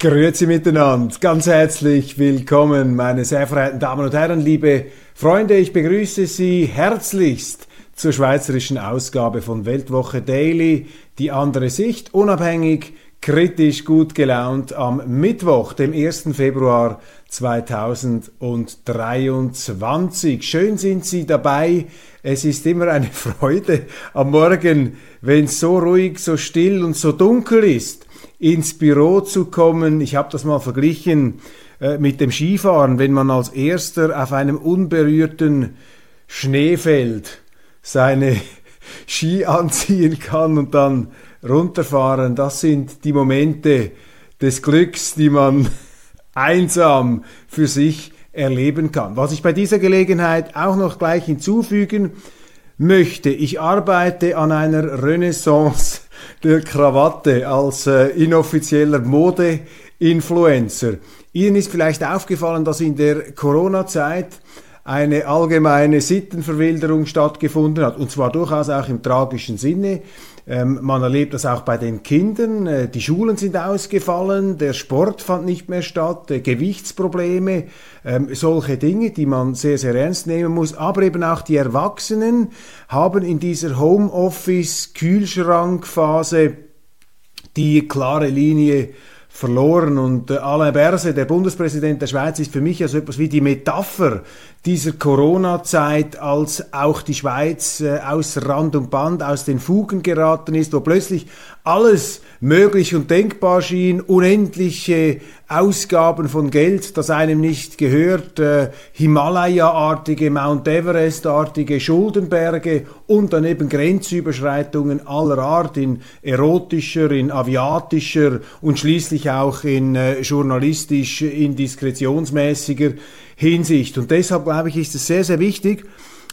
Grüezi miteinander, ganz herzlich willkommen, meine sehr verehrten Damen und Herren, liebe Freunde, ich begrüße Sie herzlichst zur schweizerischen Ausgabe von Weltwoche Daily, die andere Sicht, unabhängig, kritisch, gut gelaunt am Mittwoch, dem 1. Februar 2023. Schön sind Sie dabei. Es ist immer eine Freude am Morgen, wenn es so ruhig, so still und so dunkel ist ins Büro zu kommen. Ich habe das mal verglichen äh, mit dem Skifahren, wenn man als erster auf einem unberührten Schneefeld seine Ski anziehen kann und dann runterfahren. Das sind die Momente des Glücks, die man einsam für sich erleben kann. Was ich bei dieser Gelegenheit auch noch gleich hinzufügen möchte, ich arbeite an einer Renaissance der Krawatte als äh, inoffizieller Mode-Influencer. Ihnen ist vielleicht aufgefallen, dass in der Corona-Zeit eine allgemeine Sittenverwilderung stattgefunden hat, und zwar durchaus auch im tragischen Sinne. Ähm, man erlebt das auch bei den Kindern. Äh, die Schulen sind ausgefallen, der Sport fand nicht mehr statt, äh, Gewichtsprobleme, ähm, solche Dinge, die man sehr, sehr ernst nehmen muss. Aber eben auch die Erwachsenen haben in dieser Homeoffice-Kühlschrankphase die klare Linie verloren. Und äh, Alain Berset, der Bundespräsident der Schweiz, ist für mich also etwas wie die Metapher dieser Corona-Zeit, als auch die Schweiz äh, aus Rand und Band, aus den Fugen geraten ist, wo plötzlich alles möglich und denkbar schien, unendliche Ausgaben von Geld, das einem nicht gehört, äh, Himalaya-artige, Mount Everest-artige Schuldenberge und dann eben Grenzüberschreitungen aller Art in erotischer, in aviatischer und schließlich auch in äh, journalistisch indiskretionsmäßiger Hinsicht. Und deshalb glaube ich, ist es sehr, sehr wichtig,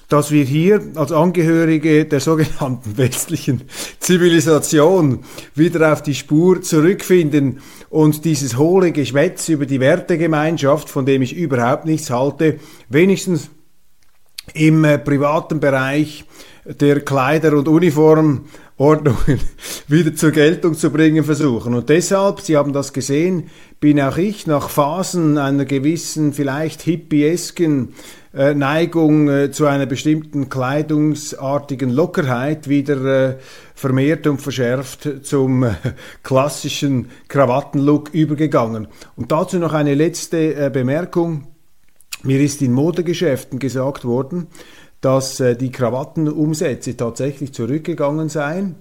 dass wir hier als Angehörige der sogenannten westlichen Zivilisation wieder auf die Spur zurückfinden und dieses hohle Geschwätz über die Wertegemeinschaft, von dem ich überhaupt nichts halte, wenigstens im äh, privaten Bereich der Kleider- und Uniformordnungen wieder zur Geltung zu bringen versuchen. Und deshalb, Sie haben das gesehen, bin auch ich nach Phasen einer gewissen, vielleicht hippiesken äh, Neigung äh, zu einer bestimmten kleidungsartigen Lockerheit wieder äh, vermehrt und verschärft zum äh, klassischen Krawattenlook übergegangen. Und dazu noch eine letzte äh, Bemerkung. Mir ist in Modegeschäften gesagt worden, dass äh, die Krawattenumsätze tatsächlich zurückgegangen seien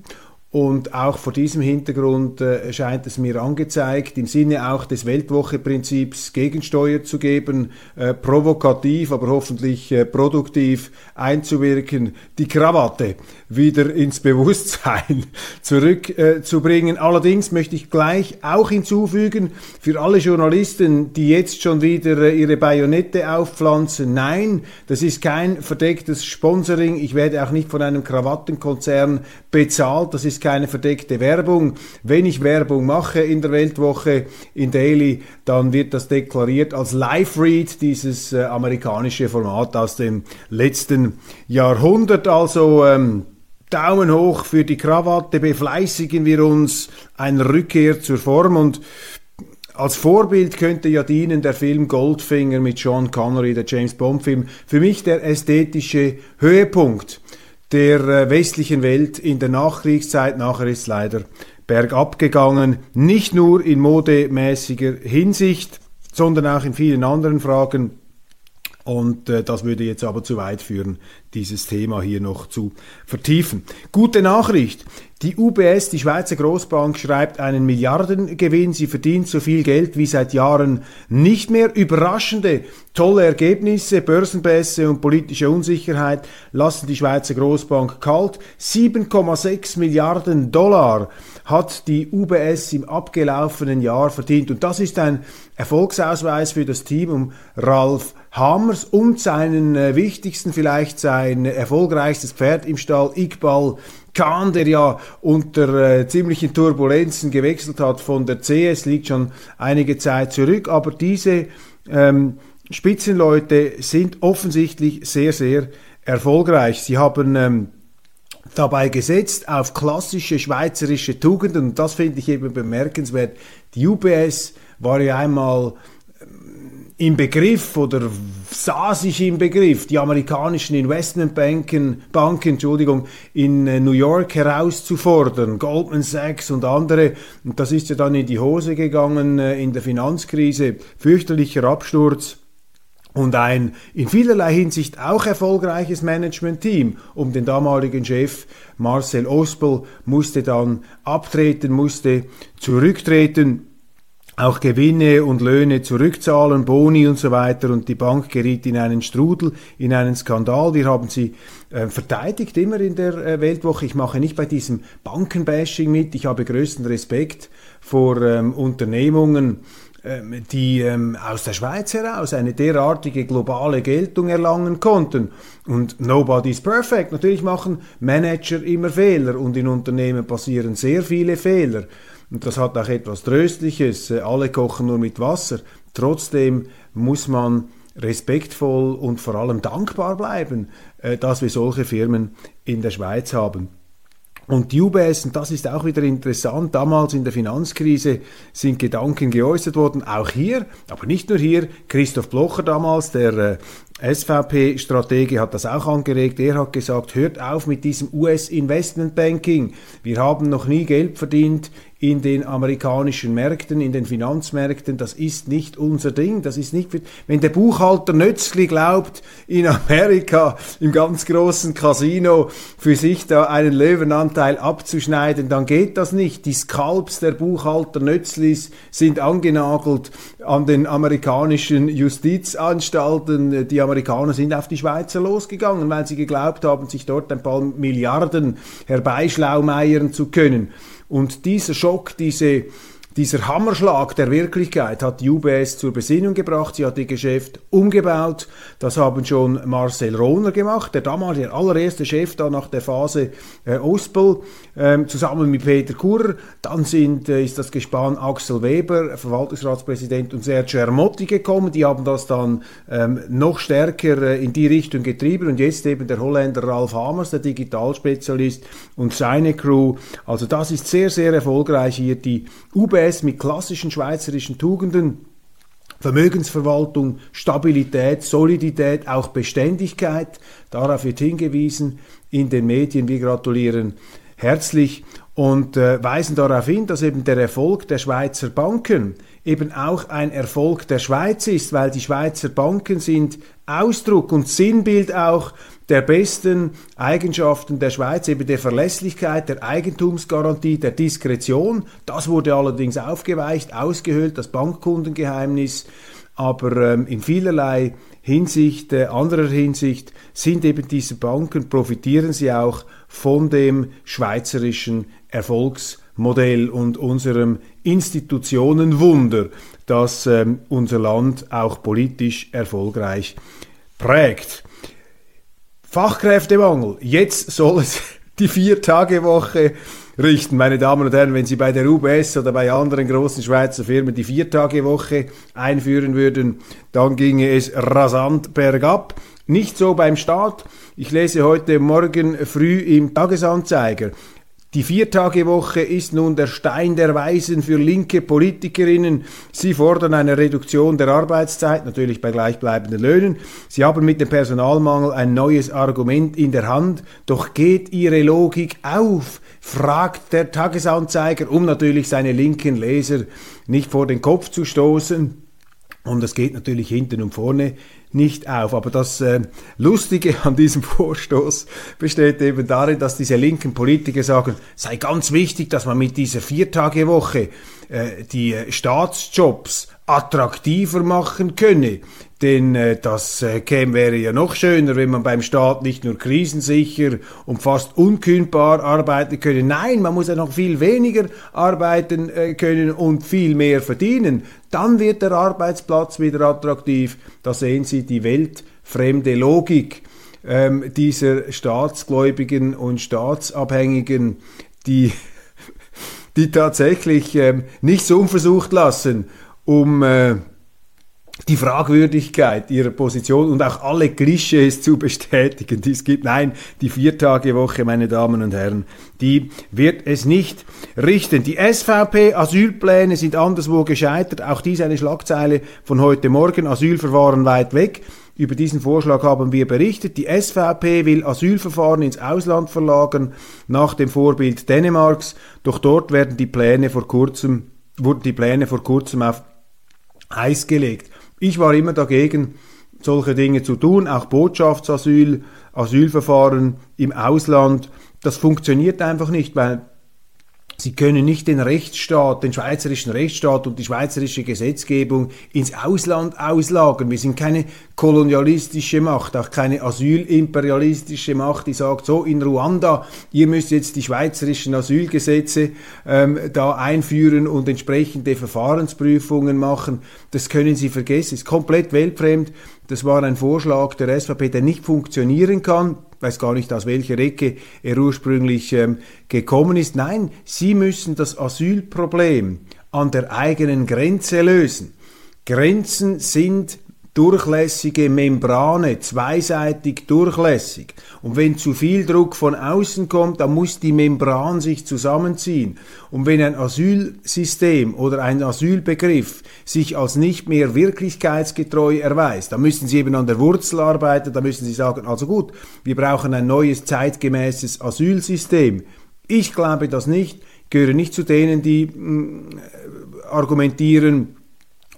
und auch vor diesem Hintergrund äh, scheint es mir angezeigt, im Sinne auch des Weltwoche-Prinzips Gegensteuer zu geben, äh, provokativ, aber hoffentlich äh, produktiv einzuwirken, die Krawatte wieder ins Bewusstsein zurückzubringen. Allerdings möchte ich gleich auch hinzufügen, für alle Journalisten, die jetzt schon wieder äh, ihre Bajonette aufpflanzen, nein, das ist kein verdecktes Sponsoring. Ich werde auch nicht von einem Krawattenkonzern bezahlt. Das ist keine verdeckte Werbung. Wenn ich Werbung mache in der Weltwoche, in Daily, dann wird das deklariert als Live-Read, dieses äh, amerikanische Format aus dem letzten Jahrhundert. Also ähm, Daumen hoch für die Krawatte, befleißigen wir uns einer Rückkehr zur Form und als Vorbild könnte ja dienen der Film Goldfinger mit Sean Connery, der James Bond Film. Für mich der ästhetische Höhepunkt der äh, westlichen Welt in der Nachkriegszeit. Nachher ist leider bergab gegangen, nicht nur in modemäßiger Hinsicht, sondern auch in vielen anderen Fragen. Und äh, das würde jetzt aber zu weit führen, dieses Thema hier noch zu vertiefen. Gute Nachricht. Die UBS, die Schweizer Großbank, schreibt einen Milliardengewinn. Sie verdient so viel Geld wie seit Jahren nicht mehr. Überraschende, tolle Ergebnisse, Börsenpässe und politische Unsicherheit lassen die Schweizer Großbank kalt. 7,6 Milliarden Dollar hat die UBS im abgelaufenen Jahr verdient. Und das ist ein Erfolgsausweis für das Team um Ralf Hammers und seinen äh, wichtigsten, vielleicht sein erfolgreichstes Pferd im Stall, Iqbal Khan, der ja unter äh, ziemlichen Turbulenzen gewechselt hat von der CS, liegt schon einige Zeit zurück, aber diese ähm, Spitzenleute sind offensichtlich sehr, sehr erfolgreich. Sie haben ähm, dabei gesetzt auf klassische schweizerische Tugenden und das finde ich eben bemerkenswert. Die UBS war ja einmal im Begriff oder sah sich im Begriff, die amerikanischen Investmentbanken, Banken, Entschuldigung, in äh, New York herauszufordern, Goldman Sachs und andere. Und das ist ja dann in die Hose gegangen äh, in der Finanzkrise, fürchterlicher Absturz. Und ein in vielerlei Hinsicht auch erfolgreiches Management-Team um den damaligen Chef Marcel Ospel musste dann abtreten, musste zurücktreten auch Gewinne und Löhne zurückzahlen, Boni und so weiter und die Bank geriet in einen Strudel, in einen Skandal. Wir haben sie äh, verteidigt immer in der äh, Weltwoche. Ich mache nicht bei diesem Bankenbashing mit. Ich habe größten Respekt vor ähm, Unternehmungen, ähm, die ähm, aus der Schweiz heraus eine derartige globale Geltung erlangen konnten. Und nobody is perfect. Natürlich machen Manager immer Fehler und in Unternehmen passieren sehr viele Fehler. Und das hat auch etwas Tröstliches. Äh, alle kochen nur mit Wasser. Trotzdem muss man respektvoll und vor allem dankbar bleiben, äh, dass wir solche Firmen in der Schweiz haben. Und die UBS, und das ist auch wieder interessant, damals in der Finanzkrise sind Gedanken geäußert worden, auch hier, aber nicht nur hier, Christoph Blocher damals, der äh, SVP-Stratege hat das auch angeregt. Er hat gesagt, hört auf mit diesem US-Investment-Banking. Wir haben noch nie Geld verdient in den amerikanischen Märkten, in den Finanzmärkten, das ist nicht unser Ding, das ist nicht, wenn der Buchhalter Nötzli glaubt, in Amerika im ganz großen Casino für sich da einen Löwenanteil abzuschneiden, dann geht das nicht. Die Skalps der Buchhalter Nötzlis sind angenagelt an den amerikanischen Justizanstalten. Die Amerikaner sind auf die Schweizer losgegangen, weil sie geglaubt haben, sich dort ein paar Milliarden herbeischlaumeiern zu können. Und dieser Schock, diese dieser Hammerschlag der Wirklichkeit hat die UBS zur Besinnung gebracht. Sie hat ihr Geschäft umgebaut. Das haben schon Marcel Rohner gemacht, der damalige allererste Chef da nach der Phase äh, Ospel, ähm, zusammen mit Peter Kurr. Dann sind, äh, ist das Gespann Axel Weber, Verwaltungsratspräsident, und Sergio Ermotti gekommen. Die haben das dann ähm, noch stärker äh, in die Richtung getrieben. Und jetzt eben der Holländer Ralf Hamers, der Digitalspezialist, und seine Crew. Also das ist sehr, sehr erfolgreich hier die UBS UBS mit klassischen schweizerischen Tugenden, Vermögensverwaltung, Stabilität, Solidität, auch Beständigkeit, darauf wird hingewiesen in den Medien. Wir gratulieren herzlich und äh, weisen darauf hin, dass eben der Erfolg der Schweizer Banken eben auch ein Erfolg der Schweiz ist, weil die Schweizer Banken sind Ausdruck und Sinnbild auch der besten Eigenschaften der Schweiz, eben der Verlässlichkeit, der Eigentumsgarantie, der Diskretion. Das wurde allerdings aufgeweicht, ausgehöhlt, das Bankkundengeheimnis. Aber ähm, in vielerlei Hinsicht, äh, anderer Hinsicht sind eben diese Banken, profitieren sie auch von dem schweizerischen Erfolgsmodell und unserem Institutionenwunder, das ähm, unser Land auch politisch erfolgreich prägt. Fachkräftemangel. Jetzt soll es die Vier-Tage-Woche richten. Meine Damen und Herren, wenn Sie bei der UBS oder bei anderen großen Schweizer Firmen die Vier-Tage-Woche einführen würden, dann ginge es rasant bergab. Nicht so beim Staat. Ich lese heute Morgen früh im Tagesanzeiger. Die Viertagewoche ist nun der Stein der Weisen für linke Politikerinnen. Sie fordern eine Reduktion der Arbeitszeit, natürlich bei gleichbleibenden Löhnen. Sie haben mit dem Personalmangel ein neues Argument in der Hand. Doch geht Ihre Logik auf? fragt der Tagesanzeiger, um natürlich seine linken Leser nicht vor den Kopf zu stoßen. Und es geht natürlich hinten und vorne nicht auf. Aber das äh, Lustige an diesem Vorstoß besteht eben darin, dass diese linken Politiker sagen, sei ganz wichtig, dass man mit dieser Viertagewoche äh, die Staatsjobs attraktiver machen könne. Denn äh, das äh, käme, wäre ja noch schöner, wenn man beim Staat nicht nur krisensicher und fast unkündbar arbeiten könne. Nein, man muss ja noch viel weniger arbeiten äh, können und viel mehr verdienen. Dann wird der Arbeitsplatz wieder attraktiv. Da sehen Sie die weltfremde Logik ähm, dieser Staatsgläubigen und Staatsabhängigen, die, die tatsächlich ähm, nicht so unversucht lassen, um äh, die Fragwürdigkeit ihrer Position und auch alle Klischees zu bestätigen, die es gibt. Nein, die Viertagewoche, meine Damen und Herren, die wird es nicht richten. Die SVP-Asylpläne sind anderswo gescheitert. Auch dies eine Schlagzeile von heute Morgen. Asylverfahren weit weg. Über diesen Vorschlag haben wir berichtet. Die SVP will Asylverfahren ins Ausland verlagern, nach dem Vorbild Dänemarks. Doch dort werden die Pläne vor kurzem, wurden die Pläne vor kurzem auf Eis gelegt. Ich war immer dagegen, solche Dinge zu tun, auch Botschaftsasyl, Asylverfahren im Ausland. Das funktioniert einfach nicht, weil Sie können nicht den Rechtsstaat, den schweizerischen Rechtsstaat und die schweizerische Gesetzgebung ins Ausland auslagern. Wir sind keine kolonialistische Macht, auch keine asylimperialistische Macht, die sagt, so in Ruanda, ihr müsst jetzt die schweizerischen Asylgesetze ähm, da einführen und entsprechende Verfahrensprüfungen machen. Das können Sie vergessen, ist komplett weltfremd. Das war ein Vorschlag der SVP, der nicht funktionieren kann weiß gar nicht, aus welcher Ecke er ursprünglich ähm, gekommen ist. Nein, sie müssen das Asylproblem an der eigenen Grenze lösen. Grenzen sind durchlässige Membrane, zweiseitig durchlässig. Und wenn zu viel Druck von außen kommt, dann muss die Membran sich zusammenziehen. Und wenn ein Asylsystem oder ein Asylbegriff sich als nicht mehr wirklichkeitsgetreu erweist, dann müssen Sie eben an der Wurzel arbeiten, dann müssen Sie sagen, also gut, wir brauchen ein neues zeitgemäßes Asylsystem. Ich glaube das nicht, gehöre nicht zu denen, die mh, mm, argumentieren,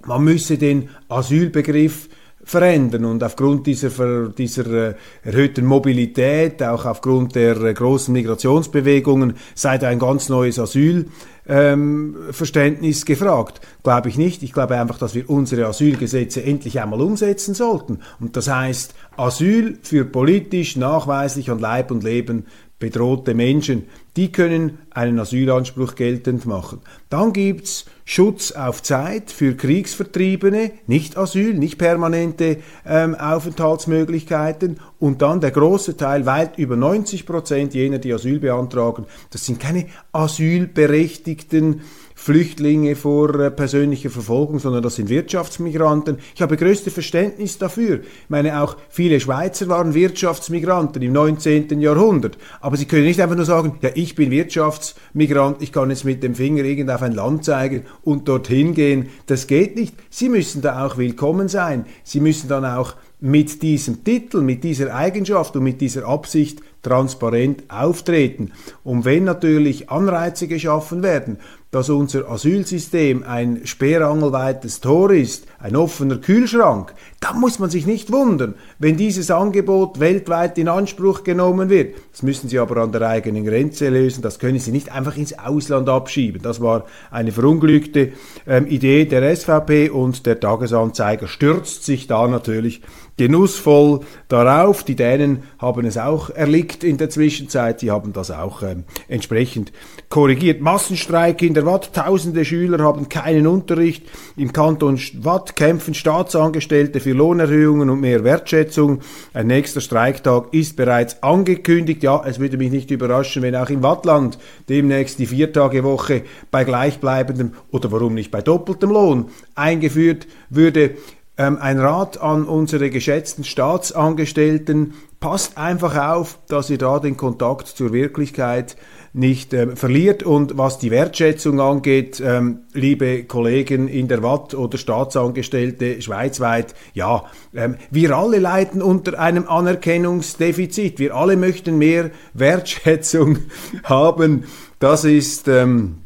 man müsse den Asylbegriff verändern und aufgrund dieser, dieser äh, erhöhten Mobilität, auch aufgrund der äh, großen Migrationsbewegungen, sei da ein ganz neues Asylverständnis ähm, gefragt. Glaube ich nicht. Ich glaube einfach, dass wir unsere Asylgesetze endlich einmal umsetzen sollten. Und das heißt, Asyl für politisch nachweislich an Leib und Leben bedrohte Menschen, die können einen Asylanspruch geltend machen. Dann gibt's Schutz auf Zeit für Kriegsvertriebene, nicht Asyl, nicht permanente ähm, Aufenthaltsmöglichkeiten und dann der große Teil, weit über 90 Prozent jener, die Asyl beantragen, das sind keine asylberechtigten Flüchtlinge vor äh, persönlicher Verfolgung, sondern das sind Wirtschaftsmigranten. Ich habe größte Verständnis dafür. Ich meine, auch viele Schweizer waren Wirtschaftsmigranten im 19. Jahrhundert. Aber Sie können nicht einfach nur sagen, ja, ich bin Wirtschaftsmigrant, ich kann jetzt mit dem Finger irgend auf ein Land zeigen und dorthin gehen. Das geht nicht. Sie müssen da auch willkommen sein. Sie müssen dann auch mit diesem Titel, mit dieser Eigenschaft und mit dieser Absicht transparent auftreten. Und wenn natürlich Anreize geschaffen werden, dass unser Asylsystem ein sperrangelweites Tor ist, ein offener Kühlschrank, dann muss man sich nicht wundern, wenn dieses Angebot weltweit in Anspruch genommen wird. Das müssen Sie aber an der eigenen Grenze lösen, das können Sie nicht einfach ins Ausland abschieben. Das war eine verunglückte ähm, Idee der SVP und der Tagesanzeiger stürzt sich da natürlich genussvoll darauf. Die Dänen haben es auch erlickt in der Zwischenzeit. Sie haben das auch ähm, entsprechend korrigiert. Massenstreik in der Watt. Tausende Schüler haben keinen Unterricht. Im Kanton Watt kämpfen Staatsangestellte für Lohnerhöhungen und mehr Wertschätzung. Ein nächster Streiktag ist bereits angekündigt. Ja, es würde mich nicht überraschen, wenn auch im Wattland demnächst die Viertagewoche bei gleichbleibendem oder warum nicht bei doppeltem Lohn eingeführt würde. Ähm, ein Rat an unsere geschätzten Staatsangestellten, passt einfach auf, dass ihr da den Kontakt zur Wirklichkeit nicht ähm, verliert. Und was die Wertschätzung angeht, ähm, liebe Kollegen in der Watt oder Staatsangestellte schweizweit, ja, ähm, wir alle leiden unter einem Anerkennungsdefizit. Wir alle möchten mehr Wertschätzung haben. Das ist ähm,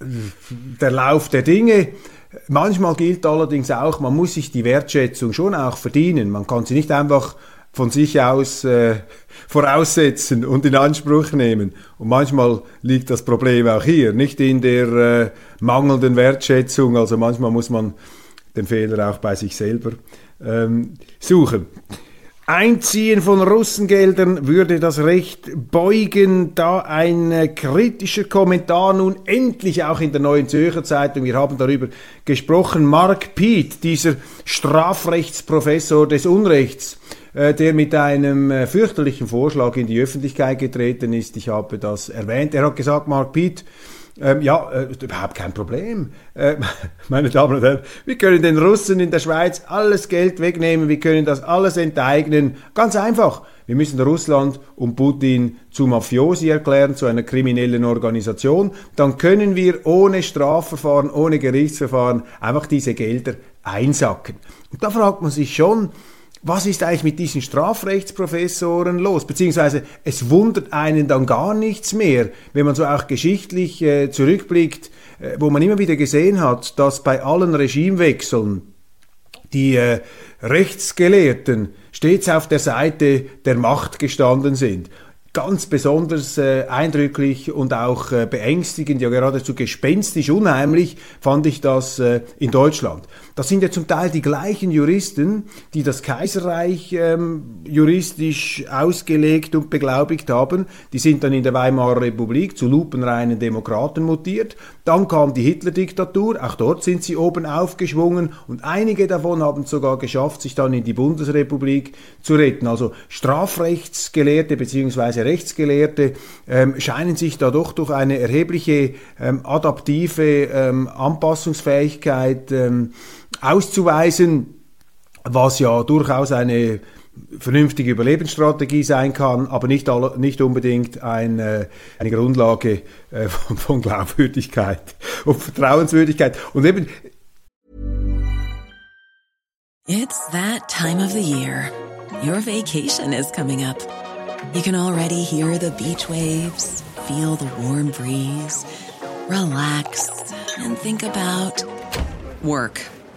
der Lauf der Dinge. Manchmal gilt allerdings auch, man muss sich die Wertschätzung schon auch verdienen. Man kann sie nicht einfach von sich aus äh, voraussetzen und in Anspruch nehmen. Und manchmal liegt das Problem auch hier, nicht in der äh, mangelnden Wertschätzung. Also manchmal muss man den Fehler auch bei sich selber ähm, suchen. Einziehen von Russengeldern würde das Recht beugen, da ein äh, kritischer Kommentar nun endlich auch in der Neuen Zürcher Zeitung, wir haben darüber gesprochen, Mark Piet, dieser Strafrechtsprofessor des Unrechts, der mit einem äh, fürchterlichen Vorschlag in die Öffentlichkeit getreten ist. Ich habe das erwähnt. Er hat gesagt, Mark Piet, ähm, ja, äh, überhaupt kein Problem. Äh, meine Damen und Herren, wir können den Russen in der Schweiz alles Geld wegnehmen, wir können das alles enteignen. Ganz einfach. Wir müssen Russland und Putin zu Mafiosi erklären, zu einer kriminellen Organisation. Dann können wir ohne Strafverfahren, ohne Gerichtsverfahren einfach diese Gelder einsacken. Und da fragt man sich schon, was ist eigentlich mit diesen Strafrechtsprofessoren los? Beziehungsweise es wundert einen dann gar nichts mehr, wenn man so auch geschichtlich äh, zurückblickt, äh, wo man immer wieder gesehen hat, dass bei allen Regimewechseln die äh, Rechtsgelehrten stets auf der Seite der Macht gestanden sind ganz besonders äh, eindrücklich und auch äh, beängstigend, ja geradezu gespenstisch unheimlich fand ich das äh, in Deutschland. Das sind ja zum Teil die gleichen Juristen, die das Kaiserreich ähm, juristisch ausgelegt und beglaubigt haben. Die sind dann in der Weimarer Republik zu lupenreinen Demokraten mutiert. Dann kam die Hitler-Diktatur, auch dort sind sie oben aufgeschwungen und einige davon haben es sogar geschafft, sich dann in die Bundesrepublik zu retten. Also Strafrechtsgelehrte bzw. Rechtsgelehrte ähm, scheinen sich da doch durch eine erhebliche ähm, adaptive ähm, Anpassungsfähigkeit ähm, auszuweisen, was ja durchaus eine vernünftige Überlebensstrategie sein kann, aber nicht, alle, nicht unbedingt ein, äh, eine Grundlage äh, von, von Glaubwürdigkeit und Vertrauenswürdigkeit. Und eben It's that time of the year. Your vacation is coming up. You can already hear the beach waves, feel the warm breeze, relax and think about work.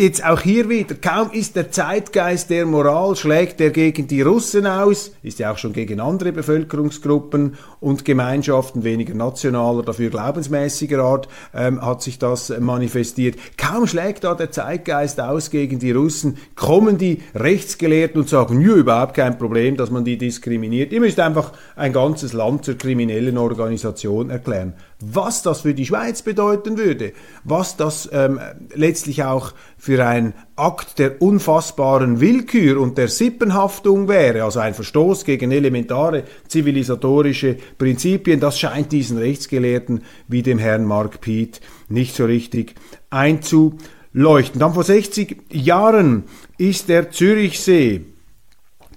Jetzt auch hier wieder, kaum ist der Zeitgeist der Moral, schlägt er gegen die Russen aus, ist ja auch schon gegen andere Bevölkerungsgruppen und Gemeinschaften weniger nationaler, dafür glaubensmäßiger Art ähm, hat sich das manifestiert. Kaum schlägt da der Zeitgeist aus gegen die Russen, kommen die Rechtsgelehrten und sagen, ja, überhaupt kein Problem, dass man die diskriminiert. Ihr müsst einfach ein ganzes Land zur kriminellen Organisation erklären was das für die Schweiz bedeuten würde, was das ähm, letztlich auch für ein Akt der unfassbaren Willkür und der Sippenhaftung wäre, also ein Verstoß gegen elementare zivilisatorische Prinzipien, das scheint diesen Rechtsgelehrten wie dem Herrn Mark Piet nicht so richtig einzuleuchten. Dann vor 60 Jahren ist der Zürichsee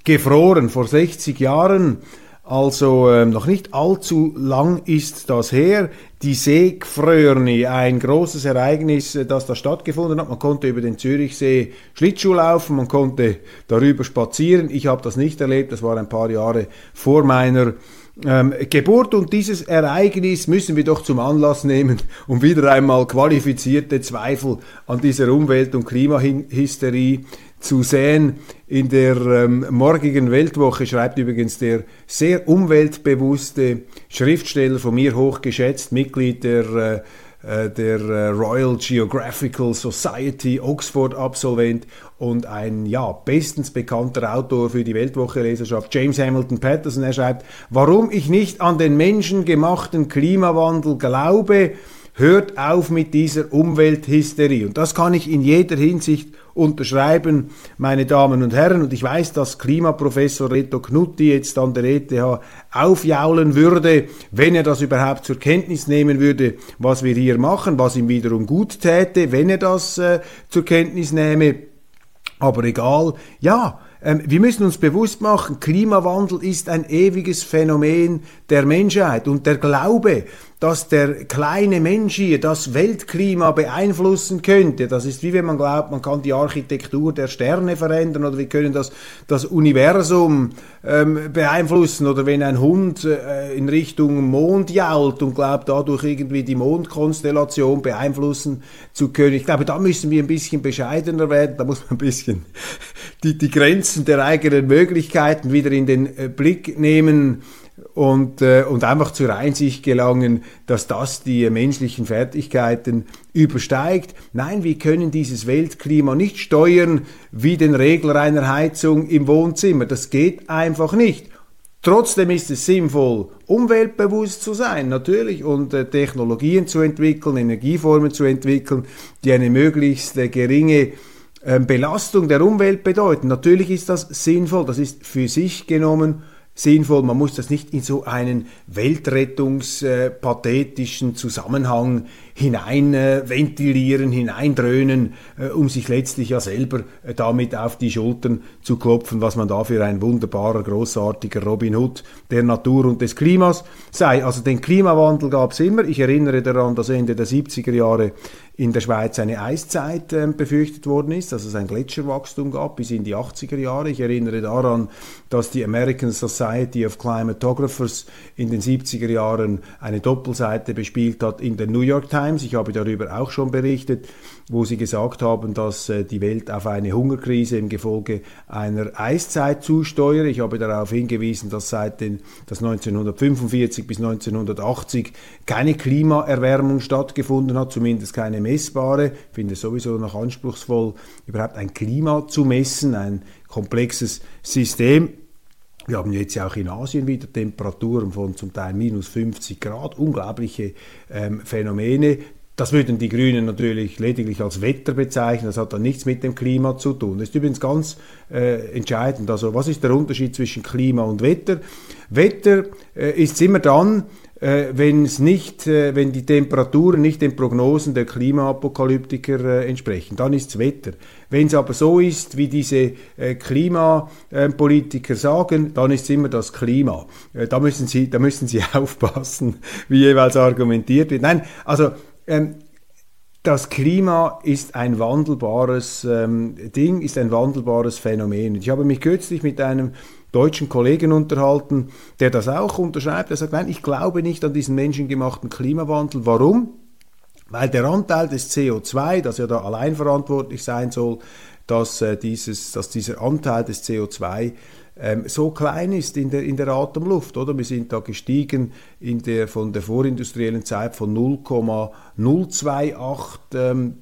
gefroren, vor 60 Jahren also ähm, noch nicht allzu lang ist das her. Die Seegfröhrni, ein großes Ereignis, äh, das da stattgefunden hat. Man konnte über den Zürichsee Schlittschuh laufen, man konnte darüber spazieren. Ich habe das nicht erlebt, das war ein paar Jahre vor meiner ähm, Geburt und dieses Ereignis müssen wir doch zum Anlass nehmen, um wieder einmal qualifizierte Zweifel an dieser Umwelt- und Klimahysterie zu sehen. In der ähm, morgigen Weltwoche schreibt übrigens der sehr umweltbewusste Schriftsteller von mir hochgeschätzt, Mitglied der, äh, äh der äh, Royal Geographical Society, Oxford-Absolvent und ein ja, bestens bekannter Autor für die Weltwoche-Leserschaft, James Hamilton Patterson. Er schreibt, warum ich nicht an den menschengemachten Klimawandel glaube, hört auf mit dieser Umwelthysterie. Und das kann ich in jeder Hinsicht unterschreiben, meine Damen und Herren. Und ich weiß, dass Klimaprofessor Reto Knutti jetzt an der ETH aufjaulen würde, wenn er das überhaupt zur Kenntnis nehmen würde, was wir hier machen, was ihm wiederum gut täte, wenn er das äh, zur Kenntnis nehme. Aber egal, ja, ähm, wir müssen uns bewusst machen, Klimawandel ist ein ewiges Phänomen der Menschheit und der Glaube, dass der kleine Mensch hier das Weltklima beeinflussen könnte. Das ist wie wenn man glaubt, man kann die Architektur der Sterne verändern oder wir können das, das Universum ähm, beeinflussen oder wenn ein Hund äh, in Richtung Mond jault und glaubt, dadurch irgendwie die Mondkonstellation beeinflussen zu können. Ich glaube, da müssen wir ein bisschen bescheidener werden, da muss man ein bisschen die, die Grenzen der eigenen Möglichkeiten wieder in den äh, Blick nehmen und, äh, und einfach zur Einsicht gelangen, dass das die menschlichen Fertigkeiten übersteigt. Nein, wir können dieses Weltklima nicht steuern wie den Regler einer Heizung im Wohnzimmer. Das geht einfach nicht. Trotzdem ist es sinnvoll, umweltbewusst zu sein, natürlich, und äh, Technologien zu entwickeln, Energieformen zu entwickeln, die eine möglichst äh, geringe äh, Belastung der Umwelt bedeuten. Natürlich ist das sinnvoll, das ist für sich genommen sinnvoll. Man muss das nicht in so einen weltrettungspathetischen Zusammenhang hinein äh, hineindröhnen, äh, um sich letztlich ja selber äh, damit auf die Schultern zu klopfen, was man da für ein wunderbarer, großartiger Robin Hood der Natur und des Klimas sei. Also den Klimawandel gab es immer. Ich erinnere daran, dass Ende der 70er Jahre in der Schweiz eine Eiszeit äh, befürchtet worden ist, dass es ein Gletscherwachstum gab bis in die 80er Jahre. Ich erinnere daran, dass die American Society of Climatographers in den 70er Jahren eine Doppelseite bespielt hat in der New York Times ich habe darüber auch schon berichtet, wo sie gesagt haben, dass äh, die Welt auf eine Hungerkrise im Gefolge einer Eiszeit zusteuere. Ich habe darauf hingewiesen, dass seit den, dass 1945 bis 1980 keine Klimaerwärmung stattgefunden hat, zumindest keine messbare. Ich finde es sowieso noch anspruchsvoll, überhaupt ein Klima zu messen, ein komplexes System. Wir haben jetzt ja auch in Asien wieder Temperaturen von zum Teil minus 50 Grad, unglaubliche ähm, Phänomene. Das würden die Grünen natürlich lediglich als Wetter bezeichnen, das hat dann nichts mit dem Klima zu tun. Das ist übrigens ganz äh, entscheidend. Also was ist der Unterschied zwischen Klima und Wetter? Wetter äh, ist immer dann, wenn es nicht, äh, wenn die Temperaturen nicht den Prognosen der Klimaapokalyptiker äh, entsprechen, dann ist es Wetter. Wenn es aber so ist, wie diese äh, Klimapolitiker sagen, dann ist es immer das Klima. Äh, da müssen Sie, da müssen Sie aufpassen, wie jeweils argumentiert wird. Nein, also ähm, das Klima ist ein wandelbares ähm, Ding, ist ein wandelbares Phänomen. Ich habe mich kürzlich mit einem deutschen Kollegen unterhalten, der das auch unterschreibt. Er sagt, nein, ich glaube nicht an diesen menschengemachten Klimawandel. Warum? Weil der Anteil des CO2, das ja da allein verantwortlich sein soll, dass, äh, dieses, dass dieser Anteil des CO2 ähm, so klein ist in der, in der Atemluft, oder? Wir sind da gestiegen in der, von der vorindustriellen Zeit von 0,028 ähm,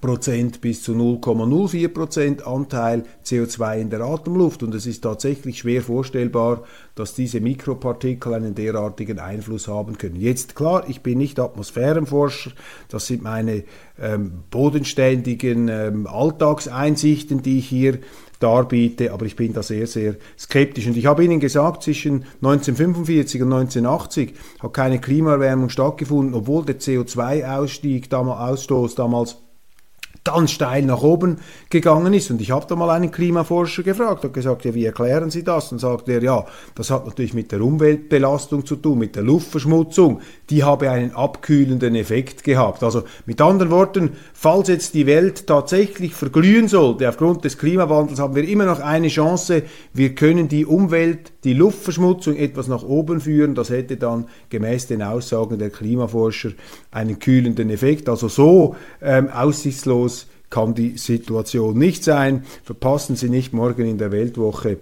Prozent bis zu 0,04 Prozent Anteil CO2 in der Atemluft. Und es ist tatsächlich schwer vorstellbar, dass diese Mikropartikel einen derartigen Einfluss haben können. Jetzt klar, ich bin nicht Atmosphärenforscher, das sind meine ähm, bodenständigen ähm, Alltagseinsichten, die ich hier darbiete, aber ich bin da sehr, sehr skeptisch. Und ich habe Ihnen gesagt, zwischen 1945 und 1980 hat keine Klimaerwärmung stattgefunden, obwohl der CO2-Ausstieg, damals, Ausstoß damals ganz steil nach oben gegangen ist. Und ich habe da mal einen Klimaforscher gefragt und gesagt, ja, wie erklären Sie das? Und sagt er, ja, das hat natürlich mit der Umweltbelastung zu tun, mit der Luftverschmutzung. Die habe einen abkühlenden Effekt gehabt. Also mit anderen Worten, falls jetzt die Welt tatsächlich verglühen sollte, aufgrund des Klimawandels haben wir immer noch eine Chance. Wir können die Umwelt, die Luftverschmutzung etwas nach oben führen. Das hätte dann gemäß den Aussagen der Klimaforscher einen kühlenden Effekt. Also so ähm, aussichtslos aus kann die Situation nicht sein. Verpassen Sie nicht morgen in der Weltwoche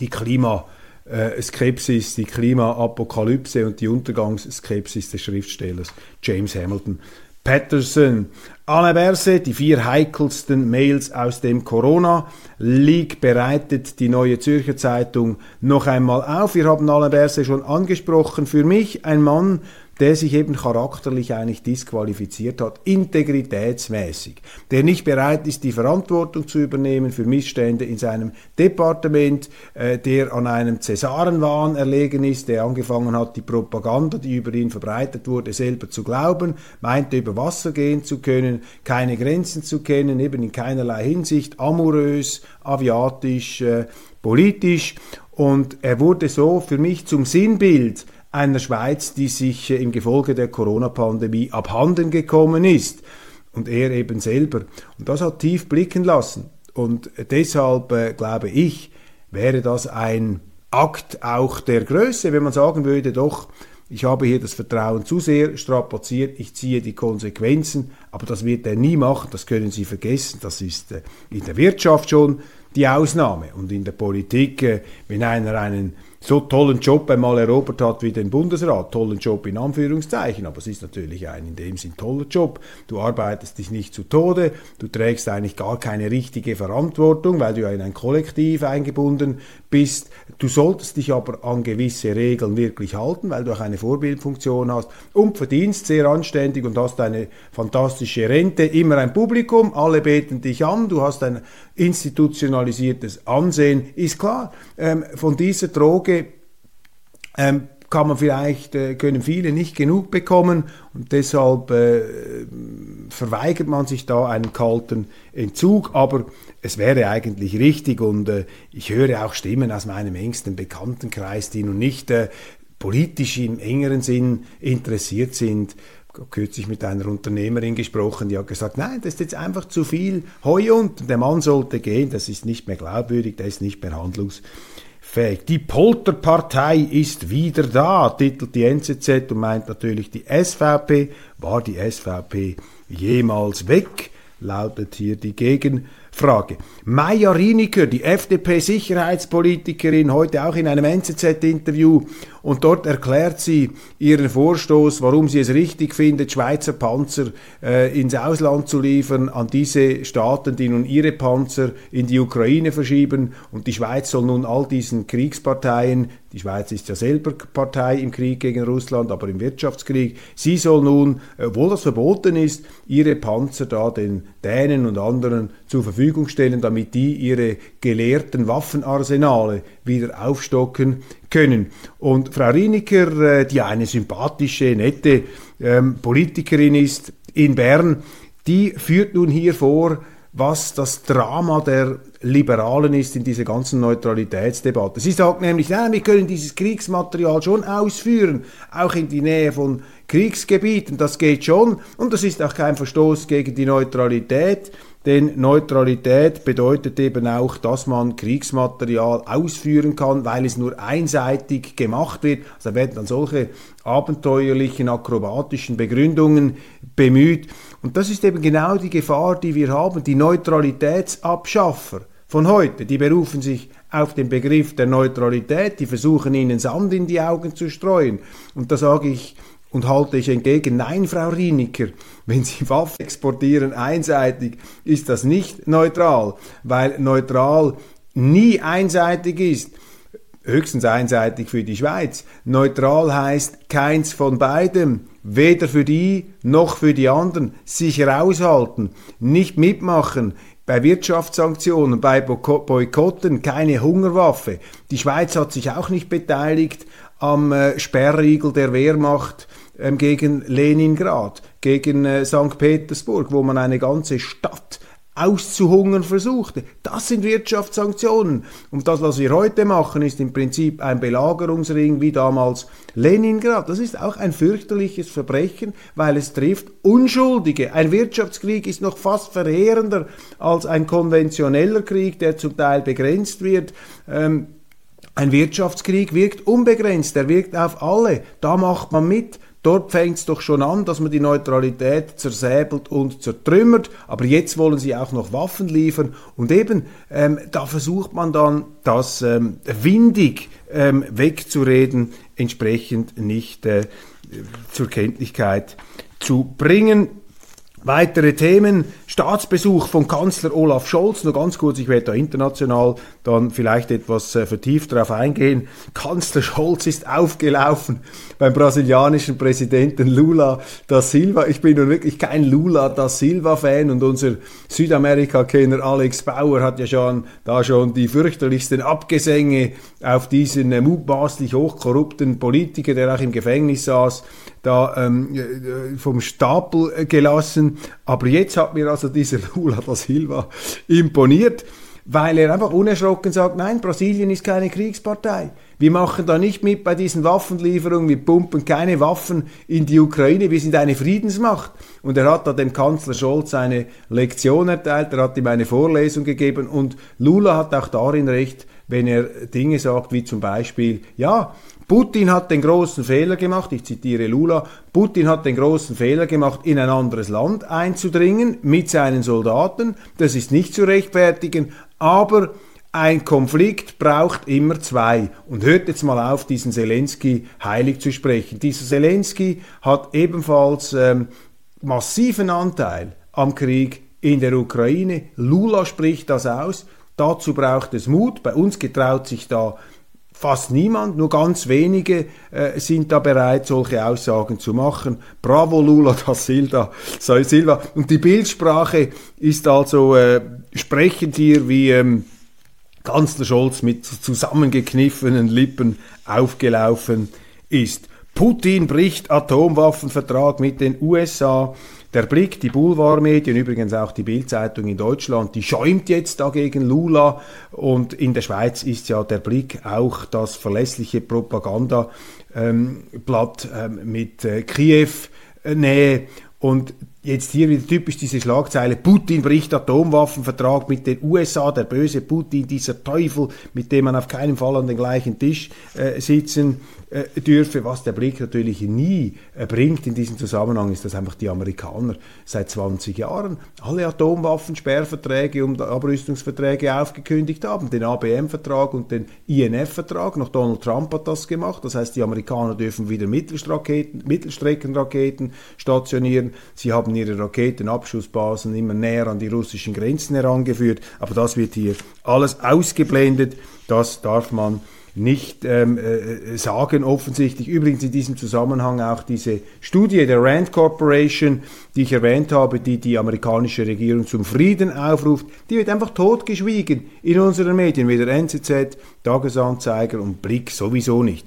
die Klimaskepsis, die Klimaapokalypse und die Untergangsskepsis des Schriftstellers James Hamilton Patterson. Alain Berset, die vier heikelsten Mails aus dem Corona-League bereitet die Neue Zürcher Zeitung noch einmal auf. Wir haben Alain Berset schon angesprochen. Für mich ein Mann, der sich eben charakterlich eigentlich disqualifiziert hat, integritätsmäßig, der nicht bereit ist, die Verantwortung zu übernehmen für Missstände in seinem Departement, äh, der an einem Cäsarenwahn erlegen ist, der angefangen hat, die Propaganda, die über ihn verbreitet wurde, selber zu glauben, meinte über Wasser gehen zu können, keine Grenzen zu kennen, eben in keinerlei Hinsicht, amorös, aviatisch, äh, politisch. Und er wurde so für mich zum Sinnbild einer Schweiz, die sich äh, im Gefolge der Corona-Pandemie abhanden gekommen ist. Und er eben selber. Und das hat tief blicken lassen. Und deshalb äh, glaube ich, wäre das ein Akt auch der Größe, wenn man sagen würde, doch, ich habe hier das Vertrauen zu sehr strapaziert, ich ziehe die Konsequenzen, aber das wird er nie machen, das können Sie vergessen, das ist äh, in der Wirtschaft schon die Ausnahme und in der Politik, äh, wenn einer einen so tollen Job einmal erobert hat wie den Bundesrat. Tollen Job in Anführungszeichen, aber es ist natürlich ein in dem Sinn toller Job. Du arbeitest dich nicht zu Tode, du trägst eigentlich gar keine richtige Verantwortung, weil du ja in ein Kollektiv eingebunden bist. Du solltest dich aber an gewisse Regeln wirklich halten, weil du auch eine Vorbildfunktion hast und verdienst sehr anständig und hast eine fantastische Rente, immer ein Publikum, alle beten dich an, du hast ein institutionalisiertes Ansehen, ist klar. Ähm, von dieser Droge ähm, kann man vielleicht, äh, können viele nicht genug bekommen und deshalb äh, verweigert man sich da einen kalten Entzug, aber es wäre eigentlich richtig und äh, ich höre auch Stimmen aus meinem engsten Bekanntenkreis, die nun nicht äh, politisch im engeren Sinn interessiert sind, kürzlich mit einer Unternehmerin gesprochen, die hat gesagt, nein, das ist jetzt einfach zu viel Heu und der Mann sollte gehen, das ist nicht mehr glaubwürdig, der ist nicht mehr handlungsfähig. Die Polterpartei ist wieder da, titelt die NZZ und meint natürlich die SVP. War die SVP jemals weg? Lautet hier die Gegenfrage. Frage. Maja Rieniker, die FDP-Sicherheitspolitikerin, heute auch in einem NZZ-Interview und dort erklärt sie ihren Vorstoß, warum sie es richtig findet, Schweizer Panzer äh, ins Ausland zu liefern, an diese Staaten, die nun ihre Panzer in die Ukraine verschieben. Und die Schweiz soll nun all diesen Kriegsparteien, die Schweiz ist ja selber Partei im Krieg gegen Russland, aber im Wirtschaftskrieg, sie soll nun, obwohl das verboten ist, ihre Panzer da den Dänen und anderen zur Verfügung stellen, damit die ihre gelehrten Waffenarsenale wieder aufstocken können. Und Frau Rieniker, äh, die eine sympathische, nette ähm, Politikerin ist in Bern, die führt nun hier vor, was das Drama der Liberalen ist in dieser ganzen Neutralitätsdebatte. Sie sagt nämlich, nein, wir können dieses Kriegsmaterial schon ausführen, auch in die Nähe von Kriegsgebieten, das geht schon und das ist auch kein Verstoß gegen die Neutralität. Denn Neutralität bedeutet eben auch, dass man Kriegsmaterial ausführen kann, weil es nur einseitig gemacht wird. Also werden dann solche abenteuerlichen, akrobatischen Begründungen bemüht. Und das ist eben genau die Gefahr, die wir haben. Die Neutralitätsabschaffer von heute, die berufen sich auf den Begriff der Neutralität, die versuchen ihnen Sand in die Augen zu streuen. Und da sage ich und halte ich entgegen, nein, Frau Rieniker, wenn Sie Waffen exportieren einseitig, ist das nicht neutral, weil neutral nie einseitig ist. Höchstens einseitig für die Schweiz. Neutral heißt keins von beidem, weder für die noch für die anderen. Sich raushalten, nicht mitmachen, bei Wirtschaftssanktionen, bei Boykotten keine Hungerwaffe. Die Schweiz hat sich auch nicht beteiligt am äh, Sperrriegel der Wehrmacht ähm, gegen Leningrad, gegen äh, St. Petersburg, wo man eine ganze Stadt auszuhungern versuchte. Das sind Wirtschaftssanktionen. Und das, was wir heute machen, ist im Prinzip ein Belagerungsring wie damals Leningrad. Das ist auch ein fürchterliches Verbrechen, weil es trifft Unschuldige. Ein Wirtschaftskrieg ist noch fast verheerender als ein konventioneller Krieg, der zum Teil begrenzt wird. Ähm, ein Wirtschaftskrieg wirkt unbegrenzt, er wirkt auf alle. Da macht man mit. Dort fängt es doch schon an, dass man die Neutralität zersäbelt und zertrümmert, aber jetzt wollen sie auch noch Waffen liefern und eben ähm, da versucht man dann das ähm, windig ähm, wegzureden, entsprechend nicht äh, zur Kenntlichkeit zu bringen. Weitere Themen, Staatsbesuch von Kanzler Olaf Scholz, nur ganz kurz, ich werde da international dann vielleicht etwas äh, vertieft darauf eingehen. Kanzler Scholz ist aufgelaufen beim brasilianischen Präsidenten Lula da Silva. Ich bin nun wirklich kein Lula da Silva-Fan und unser Südamerika-Kenner Alex Bauer hat ja schon da schon die fürchterlichsten Abgesänge auf diesen äh, mutmaßlich hochkorrupten Politiker, der auch im Gefängnis saß, da ähm, äh, vom Stapel gelassen. Aber jetzt hat mir also dieser Lula da Silva imponiert, weil er einfach unerschrocken sagt, nein, Brasilien ist keine Kriegspartei. Wir machen da nicht mit bei diesen Waffenlieferungen, wir pumpen keine Waffen in die Ukraine, wir sind eine Friedensmacht. Und er hat da dem Kanzler Scholz eine Lektion erteilt, er hat ihm eine Vorlesung gegeben und Lula hat auch darin recht, wenn er Dinge sagt wie zum Beispiel, ja, Putin hat den großen Fehler gemacht, ich zitiere Lula, Putin hat den großen Fehler gemacht, in ein anderes Land einzudringen mit seinen Soldaten. Das ist nicht zu rechtfertigen, aber ein Konflikt braucht immer zwei. Und hört jetzt mal auf, diesen Zelensky heilig zu sprechen. Dieser Zelensky hat ebenfalls ähm, massiven Anteil am Krieg in der Ukraine. Lula spricht das aus. Dazu braucht es Mut. Bei uns getraut sich da fast niemand, nur ganz wenige äh, sind da bereit, solche Aussagen zu machen. Bravo Lula da Silva. Silva. Und die Bildsprache ist also äh, sprechend hier, wie ähm, Kanzler Scholz mit zusammengekniffenen Lippen aufgelaufen ist. Putin bricht Atomwaffenvertrag mit den USA. Der Blick, die Boulevardmedien, übrigens auch die Bildzeitung in Deutschland, die schäumt jetzt dagegen Lula. Und in der Schweiz ist ja der Blick auch das verlässliche Propagandablatt ähm, ähm, mit äh, Kiew-Nähe und Jetzt hier wieder typisch diese Schlagzeile, Putin bricht Atomwaffenvertrag mit den USA, der böse Putin, dieser Teufel, mit dem man auf keinen Fall an den gleichen Tisch äh, sitzen äh, dürfe. Was der Blick natürlich nie äh, bringt in diesem Zusammenhang, ist, dass einfach die Amerikaner seit 20 Jahren alle Atomwaffensperrverträge und Abrüstungsverträge aufgekündigt haben. Den ABM-Vertrag und den INF-Vertrag. Noch Donald Trump hat das gemacht. Das heißt, die Amerikaner dürfen wieder Mittelstreckenraketen stationieren. Sie haben ihre Raketenabschussbasen immer näher an die russischen Grenzen herangeführt. Aber das wird hier alles ausgeblendet. Das darf man nicht ähm, äh, sagen, offensichtlich. Übrigens in diesem Zusammenhang auch diese Studie der Rand Corporation, die ich erwähnt habe, die die amerikanische Regierung zum Frieden aufruft, die wird einfach totgeschwiegen in unseren Medien, weder NZZ, Tagesanzeiger und Blick sowieso nicht.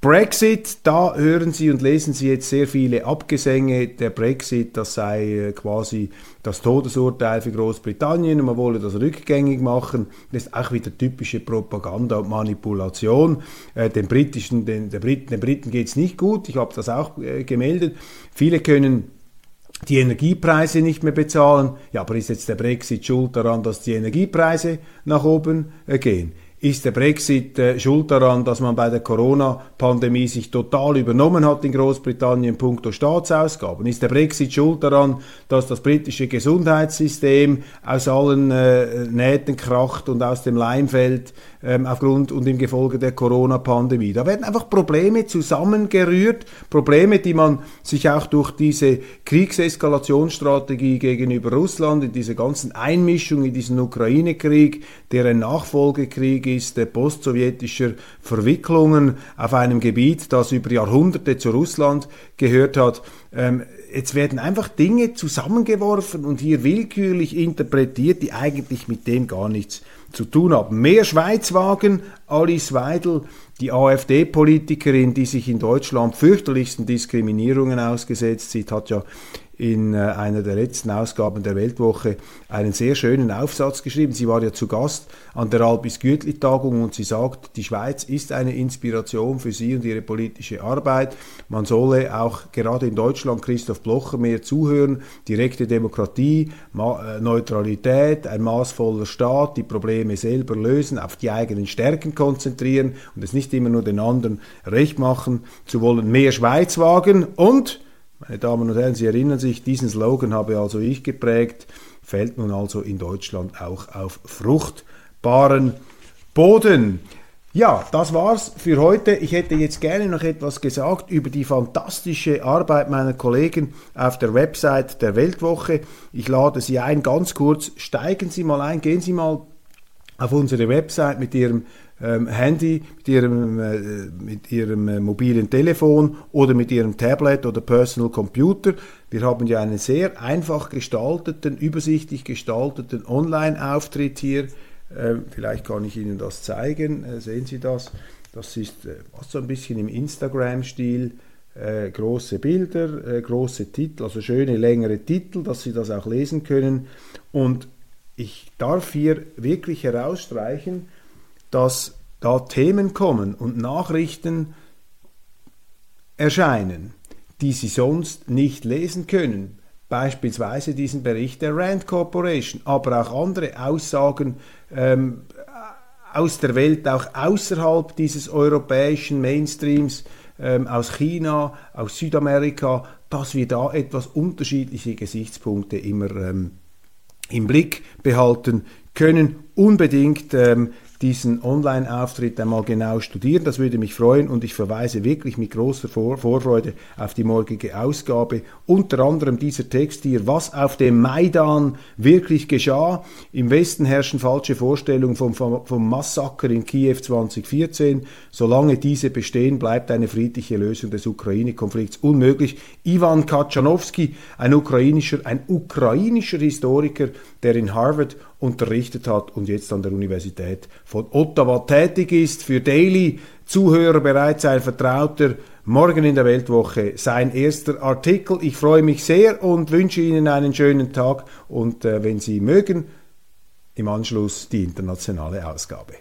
Brexit, da hören Sie und lesen Sie jetzt sehr viele Abgesänge. Der Brexit, das sei äh, quasi das Todesurteil für Großbritannien und man wolle das rückgängig machen. Das ist auch wieder typische Propaganda und Manipulation. Äh, den Britischen, den, der Briten, den Briten geht es nicht gut. Ich habe das auch äh, gemeldet. Viele können die Energiepreise nicht mehr bezahlen. Ja, aber ist jetzt der Brexit schuld daran, dass die Energiepreise nach oben gehen? Ist der Brexit äh, schuld daran, dass man bei der Corona-Pandemie sich total übernommen hat in Großbritannien puncto Staatsausgaben? Ist der Brexit schuld daran, dass das britische Gesundheitssystem aus allen äh, Nähten kracht und aus dem Leim fällt ähm, aufgrund und im Gefolge der Corona-Pandemie? Da werden einfach Probleme zusammengerührt, Probleme, die man sich auch durch diese Kriegseskalationsstrategie gegenüber Russland, in diese ganzen Einmischung in diesen Ukraine-Krieg, der ein Nachfolgekrieg ist, der postsowjetischer Verwicklungen auf einem Gebiet, das über Jahrhunderte zu Russland gehört hat. Ähm, jetzt werden einfach Dinge zusammengeworfen und hier willkürlich interpretiert, die eigentlich mit dem gar nichts zu tun haben. Mehr Schweizwagen, Alice Weidel, die AfD-Politikerin, die sich in Deutschland fürchterlichsten Diskriminierungen ausgesetzt sieht, hat ja in äh, einer der letzten Ausgaben der Weltwoche einen sehr schönen Aufsatz geschrieben. Sie war ja zu Gast an der Albis Gütli Tagung und sie sagt, die Schweiz ist eine Inspiration für sie und ihre politische Arbeit. Man solle auch gerade in Deutschland Christoph Blocher mehr zuhören. Direkte Demokratie, äh, Neutralität, ein maßvoller Staat, die Probleme selber lösen, auf die eigenen Stärken konzentrieren und es nicht immer nur den anderen recht machen zu wollen. Mehr Schweiz wagen und meine Damen und Herren, Sie erinnern sich, diesen Slogan habe also ich geprägt, fällt nun also in Deutschland auch auf fruchtbaren Boden. Ja, das war's für heute. Ich hätte jetzt gerne noch etwas gesagt über die fantastische Arbeit meiner Kollegen auf der Website der Weltwoche. Ich lade Sie ein, ganz kurz, steigen Sie mal ein, gehen Sie mal auf unsere Website mit Ihrem Handy, mit Ihrem, äh, mit Ihrem äh, mobilen Telefon oder mit Ihrem Tablet oder Personal Computer. Wir haben ja einen sehr einfach gestalteten, übersichtlich gestalteten Online-Auftritt hier ähm, vielleicht kann ich Ihnen das zeigen. Äh, sehen Sie das? Das ist fast so ein bisschen im Instagram-Stil. Äh, große Bilder, äh, große Titel, also schöne längere Titel, dass Sie das auch lesen können. Und ich darf hier wirklich herausstreichen, dass da Themen kommen und Nachrichten erscheinen, die Sie sonst nicht lesen können. Beispielsweise diesen Bericht der Rand Corporation, aber auch andere Aussagen ähm, aus der Welt, auch außerhalb dieses europäischen Mainstreams, ähm, aus China, aus Südamerika, dass wir da etwas unterschiedliche Gesichtspunkte immer ähm, im Blick behalten können. Unbedingt ähm, diesen Online-Auftritt einmal genau studieren. Das würde mich freuen und ich verweise wirklich mit großer Vor Vorfreude auf die morgige Ausgabe. Unter anderem dieser Text hier, was auf dem Maidan wirklich geschah. Im Westen herrschen falsche Vorstellungen vom, vom, vom Massaker in Kiew 2014. Solange diese bestehen, bleibt eine friedliche Lösung des Ukraine-Konflikts unmöglich. Ivan Katschanowski, ein ukrainischer, ein ukrainischer Historiker, der in Harvard unterrichtet hat und jetzt an der Universität von Ottawa tätig ist. Für Daily Zuhörer bereits ein Vertrauter. Morgen in der Weltwoche sein erster Artikel. Ich freue mich sehr und wünsche Ihnen einen schönen Tag und äh, wenn Sie mögen, im Anschluss die internationale Ausgabe.